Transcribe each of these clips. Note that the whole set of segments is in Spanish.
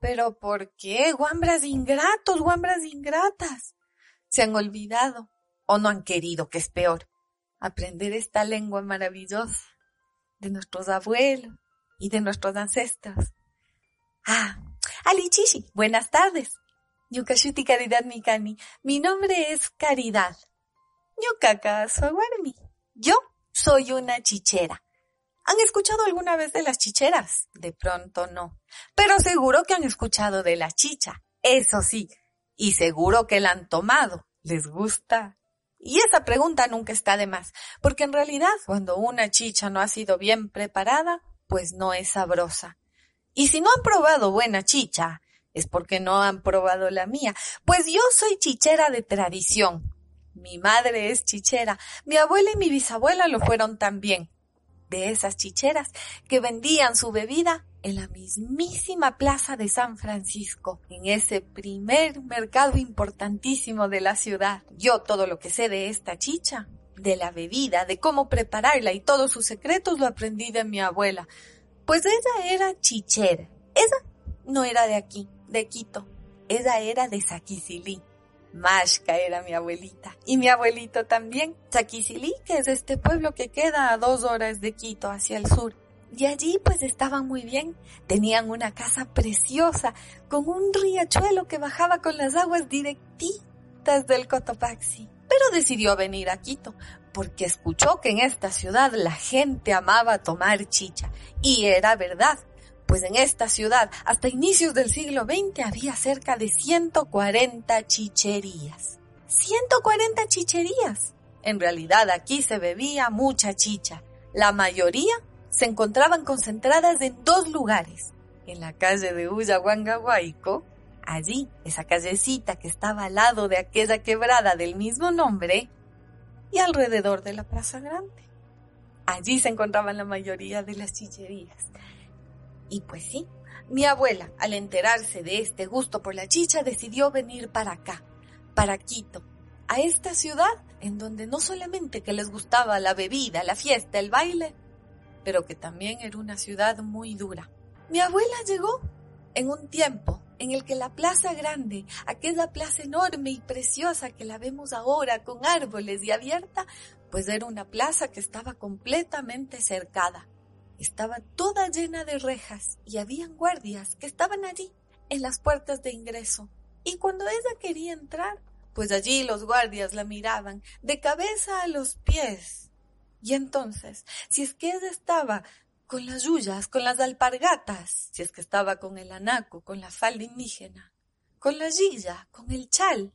Pero ¿por qué? Guambras ingratos, guambras ingratas. Se han olvidado, o no han querido, que es peor, aprender esta lengua maravillosa de nuestros abuelos y de nuestros ancestros. Ah, Alichishi, buenas tardes. Yukashuti Caridad Mikani. Mi nombre es Caridad. Yukaka. Yo soy una chichera. ¿Han escuchado alguna vez de las chicheras? De pronto no. Pero seguro que han escuchado de la chicha. Eso sí. Y seguro que la han tomado. ¿Les gusta? Y esa pregunta nunca está de más, porque en realidad cuando una chicha no ha sido bien preparada, pues no es sabrosa. Y si no han probado buena chicha, es porque no han probado la mía, pues yo soy chichera de tradición. Mi madre es chichera, mi abuela y mi bisabuela lo fueron también. De esas chicheras que vendían su bebida en la mismísima plaza de San Francisco, en ese primer mercado importantísimo de la ciudad. Yo todo lo que sé de esta chicha, de la bebida, de cómo prepararla y todos sus secretos lo aprendí de mi abuela. Pues ella era chichera. Esa no era de aquí, de Quito. Ella era de Saquisilí. Mashka era mi abuelita. Y mi abuelito también. Saquisilí, que es este pueblo que queda a dos horas de Quito hacia el sur. Y allí pues estaban muy bien. Tenían una casa preciosa, con un riachuelo que bajaba con las aguas directitas del Cotopaxi. Pero decidió venir a Quito, porque escuchó que en esta ciudad la gente amaba tomar chicha. Y era verdad, pues en esta ciudad, hasta inicios del siglo XX, había cerca de 140 chicherías. 140 chicherías. En realidad aquí se bebía mucha chicha. La mayoría se encontraban concentradas en dos lugares. En la calle de Uyahuangahuaico, allí, esa callecita que estaba al lado de aquella quebrada del mismo nombre, y alrededor de la Plaza Grande. Allí se encontraban la mayoría de las chicherías. Y pues sí, mi abuela, al enterarse de este gusto por la chicha, decidió venir para acá, para Quito, a esta ciudad en donde no solamente que les gustaba la bebida, la fiesta, el baile, pero que también era una ciudad muy dura. Mi abuela llegó en un tiempo en el que la plaza grande, aquella plaza enorme y preciosa que la vemos ahora con árboles y abierta, pues era una plaza que estaba completamente cercada. Estaba toda llena de rejas y habían guardias que estaban allí, en las puertas de ingreso. Y cuando ella quería entrar, pues allí los guardias la miraban de cabeza a los pies. Y entonces, si es que ella estaba con las yuyas, con las alpargatas, si es que estaba con el anaco, con la falda indígena, con la gilla, con el chal,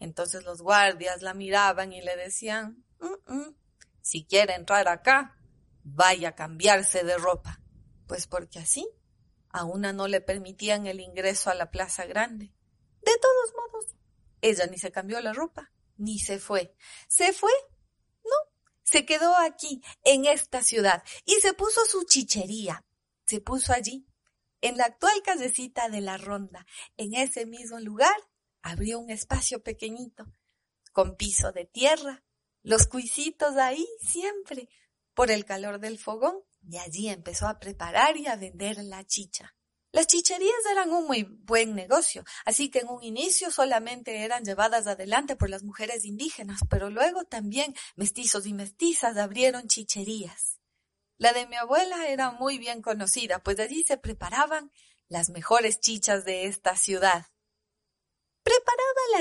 entonces los guardias la miraban y le decían, mm -mm, si quiere entrar acá, vaya a cambiarse de ropa, pues porque así a una no le permitían el ingreso a la plaza grande. De todos modos, ella ni se cambió la ropa, ni se fue. ¿Se fue? No, se quedó aquí, en esta ciudad, y se puso su chichería. Se puso allí, en la actual callecita de la Ronda. En ese mismo lugar abrió un espacio pequeñito, con piso de tierra, los cuisitos ahí siempre, por el calor del fogón, y allí empezó a preparar y a vender la chicha. Las chicherías eran un muy buen negocio, así que en un inicio solamente eran llevadas adelante por las mujeres indígenas, pero luego también mestizos y mestizas abrieron chicherías. La de mi abuela era muy bien conocida, pues allí se preparaban las mejores chichas de esta ciudad.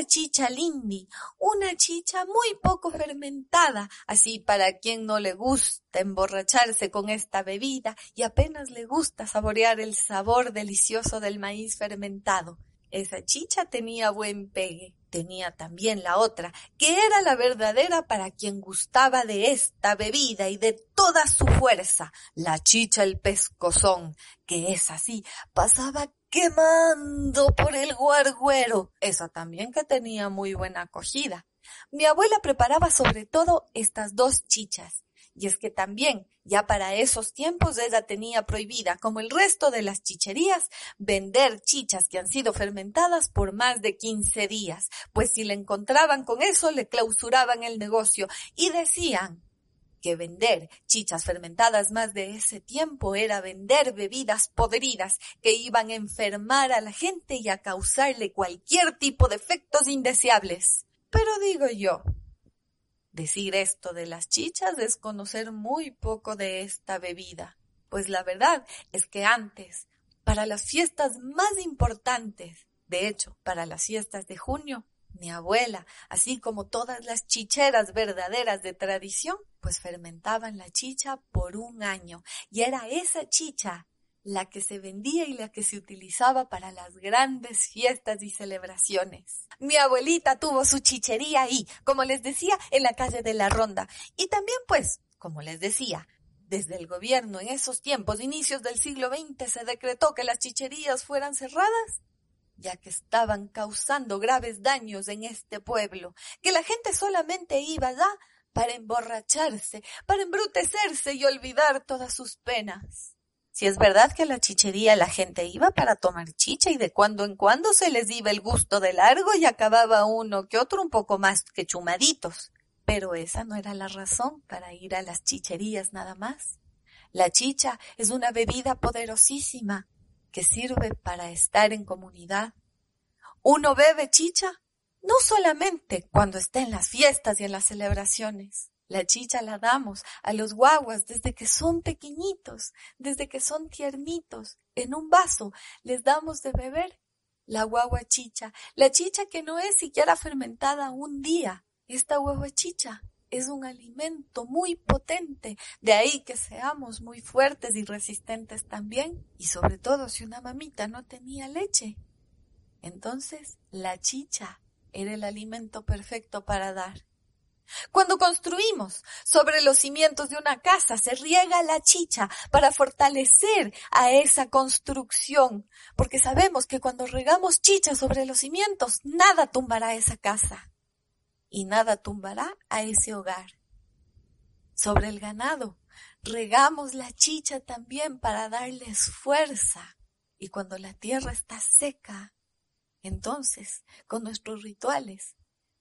Chicha lindi, una chicha muy poco fermentada, así para quien no le gusta emborracharse con esta bebida y apenas le gusta saborear el sabor delicioso del maíz fermentado. Esa chicha tenía buen pegue. Tenía también la otra, que era la verdadera para quien gustaba de esta bebida y de toda su fuerza, la chicha el pescozón, que es así, pasaba quemando por el guarguero. Esa también que tenía muy buena acogida. Mi abuela preparaba sobre todo estas dos chichas. Y es que también, ya para esos tiempos, ella tenía prohibida, como el resto de las chicherías, vender chichas que han sido fermentadas por más de 15 días, pues si le encontraban con eso, le clausuraban el negocio y decían que vender chichas fermentadas más de ese tiempo era vender bebidas podridas que iban a enfermar a la gente y a causarle cualquier tipo de efectos indeseables. Pero digo yo, decir esto de las chichas es conocer muy poco de esta bebida, pues la verdad es que antes, para las fiestas más importantes, de hecho, para las fiestas de junio, mi abuela, así como todas las chicheras verdaderas de tradición, pues fermentaban la chicha por un año. Y era esa chicha la que se vendía y la que se utilizaba para las grandes fiestas y celebraciones. Mi abuelita tuvo su chichería ahí, como les decía, en la calle de la Ronda. Y también, pues, como les decía, desde el gobierno en esos tiempos, inicios del siglo XX, se decretó que las chicherías fueran cerradas ya que estaban causando graves daños en este pueblo, que la gente solamente iba allá para emborracharse, para embrutecerse y olvidar todas sus penas. Si es verdad que a la chichería la gente iba para tomar chicha y de cuando en cuando se les iba el gusto de largo y acababa uno que otro un poco más que chumaditos. Pero esa no era la razón para ir a las chicherías nada más. La chicha es una bebida poderosísima que sirve para estar en comunidad. Uno bebe chicha no solamente cuando está en las fiestas y en las celebraciones. La chicha la damos a los guaguas desde que son pequeñitos, desde que son tiernitos. En un vaso les damos de beber la guagua chicha, la chicha que no es siquiera fermentada un día. Esta guagua chicha es un alimento muy potente, de ahí que seamos muy fuertes y resistentes también, y sobre todo si una mamita no tenía leche. Entonces, la chicha era el alimento perfecto para dar. Cuando construimos sobre los cimientos de una casa, se riega la chicha para fortalecer a esa construcción, porque sabemos que cuando regamos chicha sobre los cimientos, nada tumbará esa casa y nada tumbará a ese hogar. Sobre el ganado, regamos la chicha también para darles fuerza. Y cuando la tierra está seca, entonces, con nuestros rituales,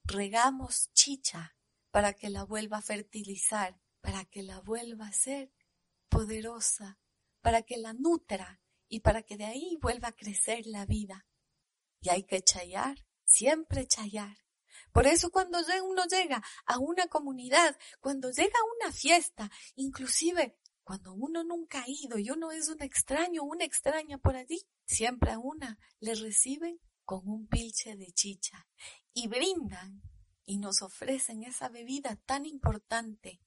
regamos chicha para que la vuelva a fertilizar, para que la vuelva a ser poderosa, para que la nutra y para que de ahí vuelva a crecer la vida. Y hay que chayar, siempre chayar, por eso cuando uno llega a una comunidad, cuando llega a una fiesta, inclusive cuando uno nunca ha ido y uno es un extraño, una extraña por allí, siempre a una le reciben con un pilche de chicha y brindan y nos ofrecen esa bebida tan importante.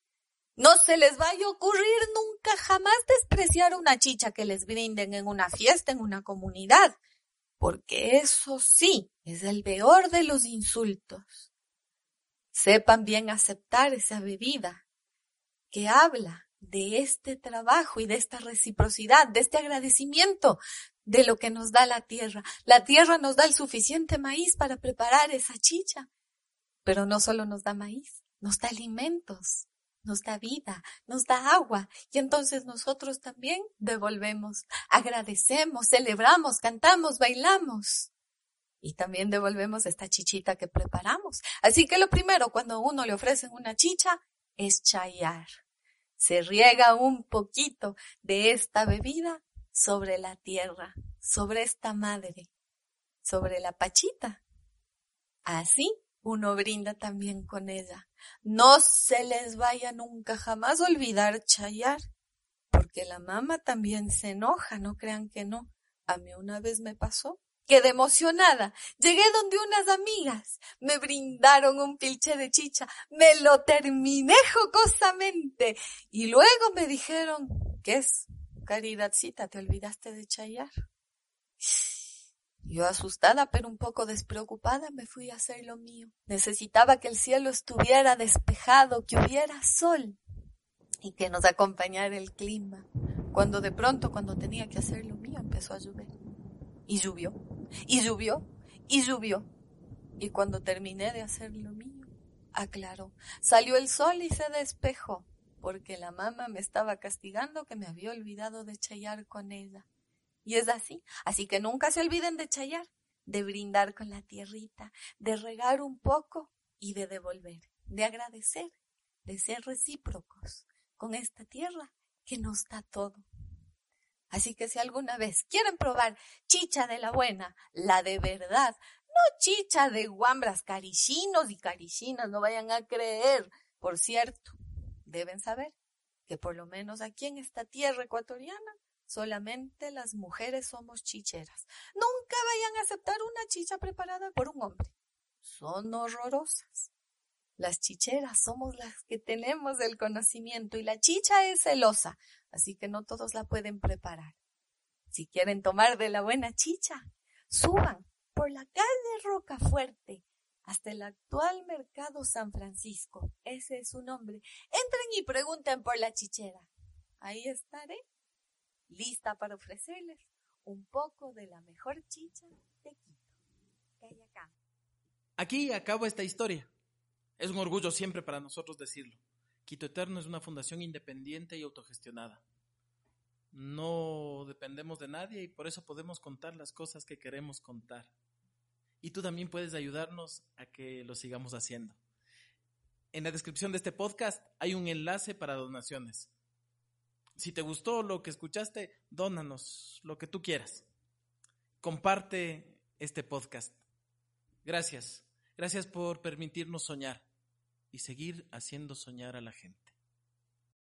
No se les vaya a ocurrir nunca jamás despreciar una chicha que les brinden en una fiesta, en una comunidad porque eso sí es el peor de los insultos. Sepan bien aceptar esa bebida que habla de este trabajo y de esta reciprocidad, de este agradecimiento de lo que nos da la tierra. La tierra nos da el suficiente maíz para preparar esa chicha, pero no solo nos da maíz, nos da alimentos, nos da vida, nos da agua y entonces nosotros también devolvemos, agradecemos, celebramos, cantamos, bailamos y también devolvemos esta chichita que preparamos. Así que lo primero cuando uno le ofrecen una chicha es chayar. Se riega un poquito de esta bebida sobre la tierra, sobre esta madre, sobre la pachita. Así uno brinda también con ella. No se les vaya nunca jamás olvidar chayar, porque la mamá también se enoja, no crean que no. A mí una vez me pasó. Quedé emocionada. Llegué donde unas amigas. Me brindaron un pilche de chicha. Me lo terminé jocosamente. Y luego me dijeron, ¿qué es? Caridadcita, ¿te olvidaste de chayar? Yo asustada pero un poco despreocupada me fui a hacer lo mío. Necesitaba que el cielo estuviera despejado, que hubiera sol y que nos acompañara el clima. Cuando de pronto, cuando tenía que hacer lo mío, empezó a llover. Y llovió, y llovió, y llovió. Y cuando terminé de hacer lo mío, aclaró. Salió el sol y se despejó, porque la mamá me estaba castigando que me había olvidado de chayar con ella. Y es así, así que nunca se olviden de chayar, de brindar con la tierrita, de regar un poco y de devolver, de agradecer, de ser recíprocos con esta tierra que nos da todo. Así que si alguna vez quieren probar chicha de la buena, la de verdad, no chicha de guambras carichinos y carichinas, no vayan a creer. Por cierto, deben saber que por lo menos aquí en esta tierra ecuatoriana solamente las mujeres somos chicheras. Nunca vayan a aceptar una chicha preparada por un hombre. Son horrorosas. Las chicheras somos las que tenemos el conocimiento y la chicha es celosa, así que no todos la pueden preparar. Si quieren tomar de la buena chicha, suban por la calle Rocafuerte hasta el actual mercado San Francisco. Ese es su nombre. Entren y pregunten por la chichera. Ahí estaré, lista para ofrecerles un poco de la mejor chicha de Quito. Aquí acabo esta historia. Es un orgullo siempre para nosotros decirlo. Quito Eterno es una fundación independiente y autogestionada. No dependemos de nadie y por eso podemos contar las cosas que queremos contar. Y tú también puedes ayudarnos a que lo sigamos haciendo. En la descripción de este podcast hay un enlace para donaciones. Si te gustó lo que escuchaste, dónanos lo que tú quieras. Comparte este podcast. Gracias. Gracias por permitirnos soñar y seguir haciendo soñar a la gente.